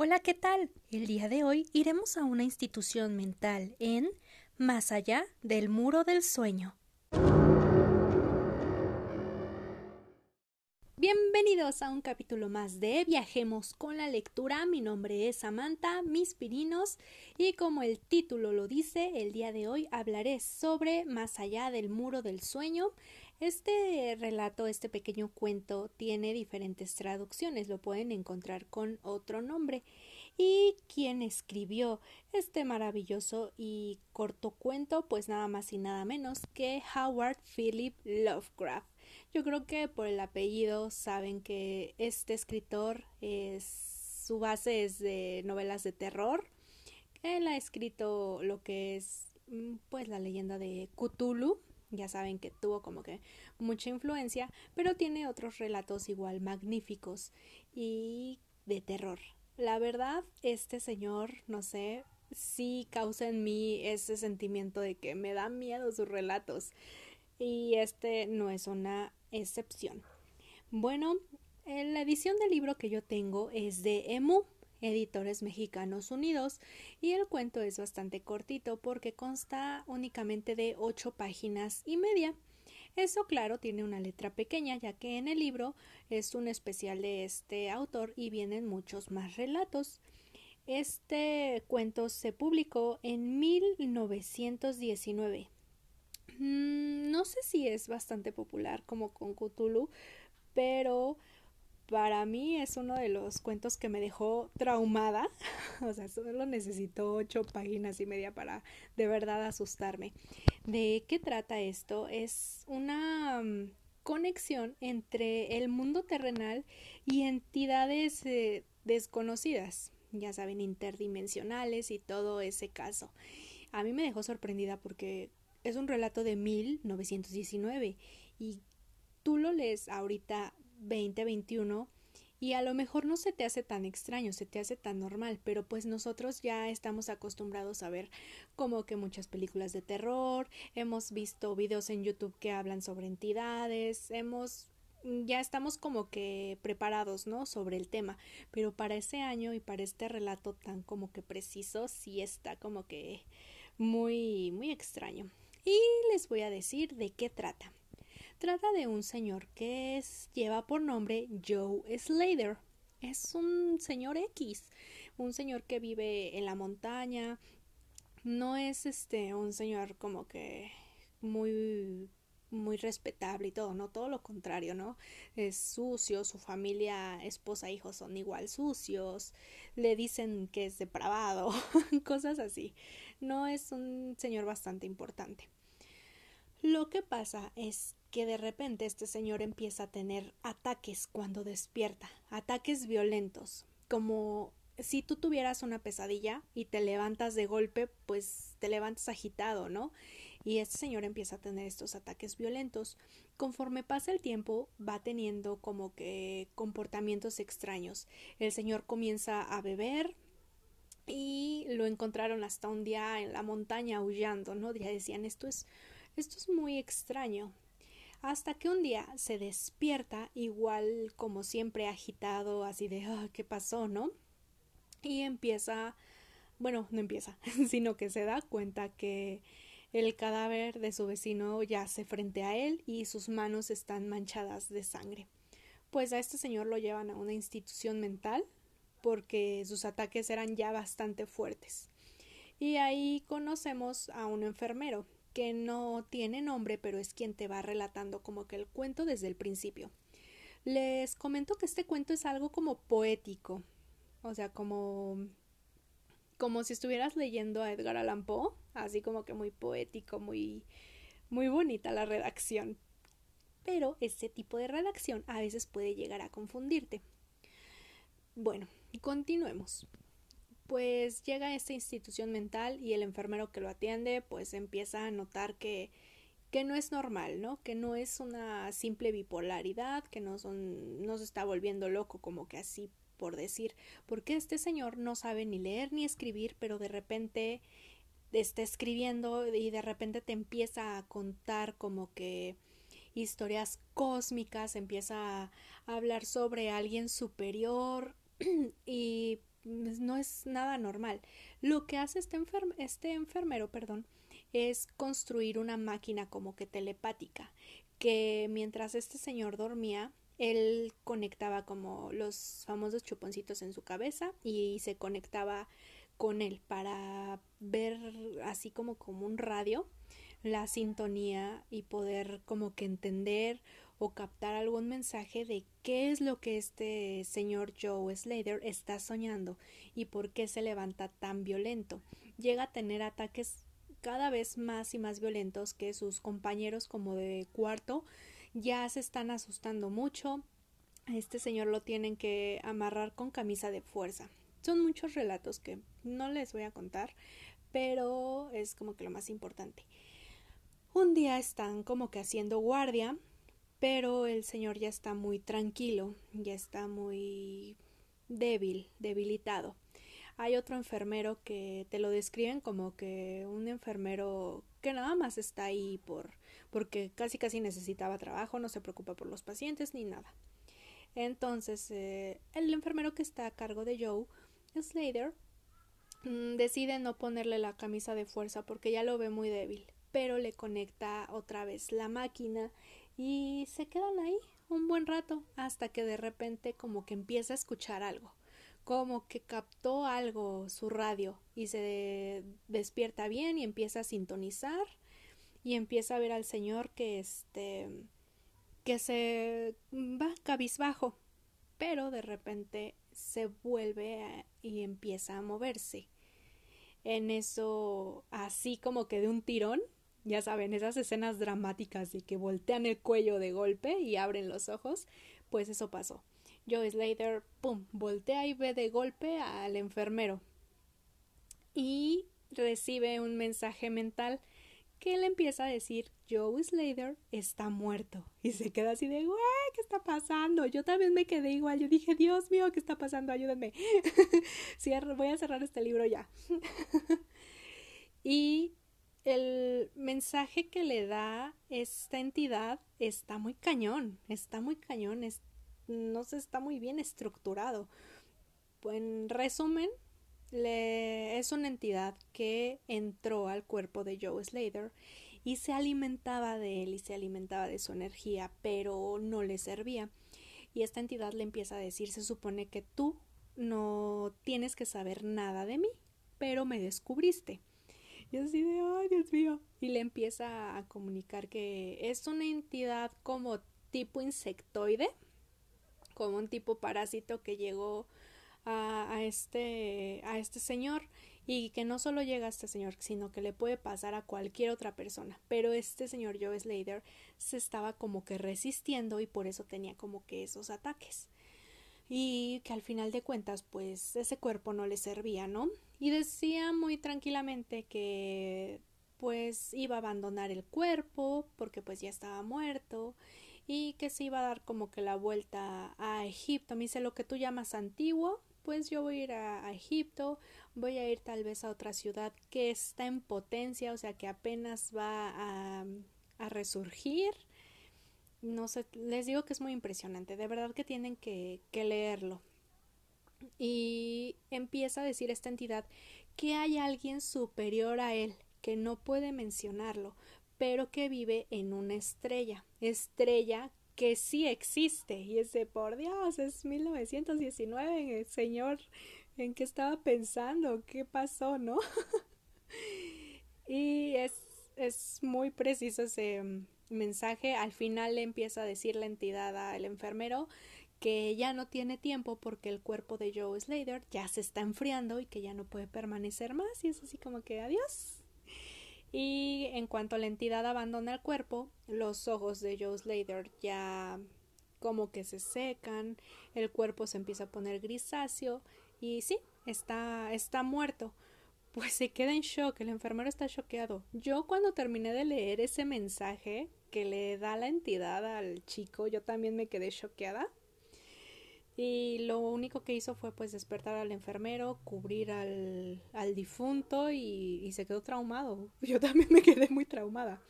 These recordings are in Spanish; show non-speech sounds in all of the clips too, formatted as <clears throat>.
Hola, ¿qué tal? El día de hoy iremos a una institución mental en Más allá del muro del sueño. Bienvenidos a un capítulo más de Viajemos con la lectura. Mi nombre es Samantha, mis pirinos, y como el título lo dice, el día de hoy hablaré sobre Más allá del muro del sueño. Este relato, este pequeño cuento, tiene diferentes traducciones, lo pueden encontrar con otro nombre. ¿Y quién escribió este maravilloso y corto cuento? Pues nada más y nada menos que Howard Philip Lovecraft. Yo creo que por el apellido saben que este escritor es su base es de novelas de terror. Él ha escrito lo que es mm, pues la leyenda de Cthulhu, ya saben que tuvo como que mucha influencia, pero tiene otros relatos igual magníficos y de terror. La verdad, este señor, no sé, sí causa en mí ese sentimiento de que me da miedo sus relatos. Y este no es una excepción. Bueno, la edición del libro que yo tengo es de EMU, Editores Mexicanos Unidos, y el cuento es bastante cortito porque consta únicamente de ocho páginas y media. Eso, claro, tiene una letra pequeña, ya que en el libro es un especial de este autor y vienen muchos más relatos. Este cuento se publicó en 1919. No sé si es bastante popular como con Cthulhu, pero para mí es uno de los cuentos que me dejó traumada. <laughs> o sea, solo necesito ocho páginas y media para de verdad asustarme. ¿De qué trata esto? Es una mm, conexión entre el mundo terrenal y entidades eh, desconocidas, ya saben, interdimensionales y todo ese caso. A mí me dejó sorprendida porque es un relato de 1919 y tú lo lees ahorita 2021 y a lo mejor no se te hace tan extraño, se te hace tan normal, pero pues nosotros ya estamos acostumbrados a ver como que muchas películas de terror, hemos visto videos en YouTube que hablan sobre entidades, hemos ya estamos como que preparados, ¿no? sobre el tema, pero para ese año y para este relato tan como que preciso sí está como que muy muy extraño. Y les voy a decir de qué trata. Trata de un señor que lleva por nombre Joe Slater. Es un señor X, un señor que vive en la montaña. No es este un señor como que muy muy respetable y todo, no todo lo contrario, ¿no? Es sucio, su familia, esposa, hijos son igual sucios, le dicen que es depravado, <laughs> cosas así. No es un señor bastante importante. Lo que pasa es que de repente este señor empieza a tener ataques cuando despierta, ataques violentos, como si tú tuvieras una pesadilla y te levantas de golpe, pues te levantas agitado, ¿no? Y este señor empieza a tener estos ataques violentos. Conforme pasa el tiempo, va teniendo como que comportamientos extraños. El señor comienza a beber, y lo encontraron hasta un día en la montaña aullando, ¿no? Ya decían esto es esto es muy extraño hasta que un día se despierta igual como siempre agitado, así de ah, ¿qué pasó, no? Y empieza, bueno, no empieza, <laughs> sino que se da cuenta que el cadáver de su vecino yace frente a él y sus manos están manchadas de sangre. Pues a este señor lo llevan a una institución mental porque sus ataques eran ya bastante fuertes. Y ahí conocemos a un enfermero que no tiene nombre, pero es quien te va relatando como que el cuento desde el principio. Les comento que este cuento es algo como poético, o sea, como como si estuvieras leyendo a Edgar Allan Poe, así como que muy poético, muy muy bonita la redacción. Pero este tipo de redacción a veces puede llegar a confundirte. Bueno, continuemos pues llega a esta institución mental y el enfermero que lo atiende pues empieza a notar que que no es normal, ¿no? Que no es una simple bipolaridad, que no son no se está volviendo loco como que así por decir, porque este señor no sabe ni leer ni escribir, pero de repente está escribiendo y de repente te empieza a contar como que historias cósmicas, empieza a hablar sobre alguien superior <clears throat> y no es nada normal. Lo que hace este, este enfermero, perdón, es construir una máquina como que telepática, que mientras este señor dormía, él conectaba como los famosos chuponcitos en su cabeza y se conectaba con él para ver así como como un radio la sintonía y poder como que entender o captar algún mensaje de qué es lo que este señor Joe Slater está soñando y por qué se levanta tan violento. Llega a tener ataques cada vez más y más violentos que sus compañeros como de cuarto ya se están asustando mucho. este señor lo tienen que amarrar con camisa de fuerza. Son muchos relatos que no les voy a contar, pero es como que lo más importante. Un día están como que haciendo guardia, pero el señor ya está muy tranquilo, ya está muy débil, debilitado. Hay otro enfermero que te lo describen como que un enfermero que nada más está ahí por porque casi casi necesitaba trabajo, no se preocupa por los pacientes ni nada. Entonces, eh, el enfermero que está a cargo de Joe, Slater, mm, decide no ponerle la camisa de fuerza porque ya lo ve muy débil pero le conecta otra vez la máquina y se quedan ahí un buen rato hasta que de repente como que empieza a escuchar algo como que captó algo su radio y se despierta bien y empieza a sintonizar y empieza a ver al señor que este que se va cabizbajo pero de repente se vuelve y empieza a moverse. En eso así como que de un tirón ya saben, esas escenas dramáticas de que voltean el cuello de golpe y abren los ojos, pues eso pasó. Joe Slater, pum, voltea y ve de golpe al enfermero y recibe un mensaje mental que le empieza a decir Joe Slater está muerto y se queda así de güey, ¿qué está pasando? Yo también me quedé igual, yo dije, Dios mío, ¿qué está pasando? Ayúdenme. <laughs> voy a cerrar este libro ya. <laughs> y el mensaje que le da esta entidad está muy cañón, está muy cañón, no se está muy bien estructurado. En resumen, le, es una entidad que entró al cuerpo de Joe Slater y se alimentaba de él y se alimentaba de su energía, pero no le servía. Y esta entidad le empieza a decir, se supone que tú no tienes que saber nada de mí, pero me descubriste. Y así de, ay, Dios mío. Y le empieza a comunicar que es una entidad como tipo insectoide, como un tipo parásito que llegó a, a, este, a este señor y que no solo llega a este señor, sino que le puede pasar a cualquier otra persona. Pero este señor Joe Slater se estaba como que resistiendo y por eso tenía como que esos ataques. Y que al final de cuentas, pues ese cuerpo no le servía, ¿no? y decía muy tranquilamente que pues iba a abandonar el cuerpo porque pues ya estaba muerto y que se iba a dar como que la vuelta a Egipto. Me dice lo que tú llamas antiguo, pues yo voy a ir a, Egipto, voy a ir tal vez a otra ciudad que está en potencia, o sea que apenas va a, a resurgir. No sé, les digo que es muy impresionante, de verdad que tienen que, que leerlo y empieza a decir esta entidad que hay alguien superior a él, que no puede mencionarlo, pero que vive en una estrella, estrella que sí existe. Y ese, por Dios, es 1919, el señor, ¿en qué estaba pensando? ¿Qué pasó, no? <laughs> y es, es muy preciso ese mensaje. Al final le empieza a decir la entidad al enfermero que ya no tiene tiempo porque el cuerpo de Joe Slater ya se está enfriando y que ya no puede permanecer más y es así como que adiós. Y en cuanto la entidad abandona el cuerpo, los ojos de Joe Slater ya como que se secan, el cuerpo se empieza a poner grisáceo y sí, está, está muerto. Pues se queda en shock, el enfermero está choqueado. Yo cuando terminé de leer ese mensaje que le da la entidad al chico, yo también me quedé choqueada y lo único que hizo fue pues despertar al enfermero, cubrir al, al difunto y, se quedó traumado. <laughs> Yo también me quedé muy traumada.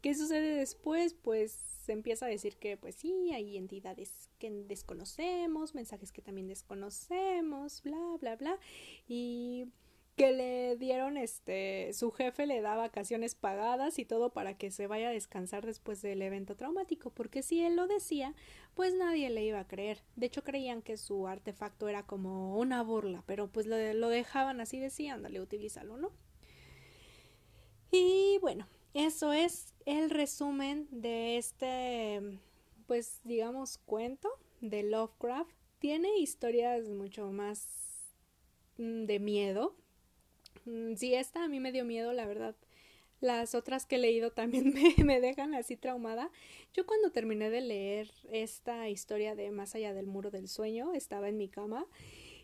¿Qué sucede después? Pues se empieza a decir que pues sí, hay entidades que desconocemos, mensajes que también desconocemos, bla, bla, bla. Y que le dieron este su jefe le da vacaciones pagadas y todo para que se vaya a descansar después del evento traumático porque si él lo decía pues nadie le iba a creer. De hecho creían que su artefacto era como una burla pero pues lo, lo dejaban así decía ándale utilízalo no y bueno eso es el resumen de este pues digamos cuento de Lovecraft. Tiene historias mucho más mm, de miedo sí, esta a mí me dio miedo, la verdad. Las otras que he leído también <laughs> me, dejan así traumada. Yo cuando terminé de leer esta historia de Más allá del muro del sueño, estaba en mi cama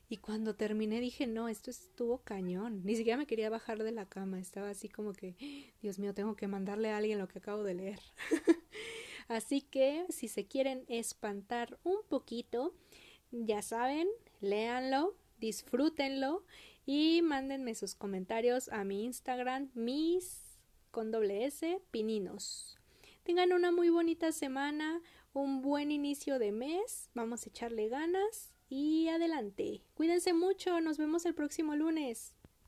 y cuando terminé dije, no, esto estuvo cañón. Ni siquiera me quería bajar de la cama. Estaba así como que, Dios mío, tengo que mandarle a alguien lo que acabo de leer. <laughs> así que si se quieren espantar un poquito, ya saben, léanlo, disfrútenlo y mándenme sus comentarios a mi Instagram, mis con doble S, pininos. Tengan una muy bonita semana, un buen inicio de mes, vamos a echarle ganas y adelante. Cuídense mucho, nos vemos el próximo lunes.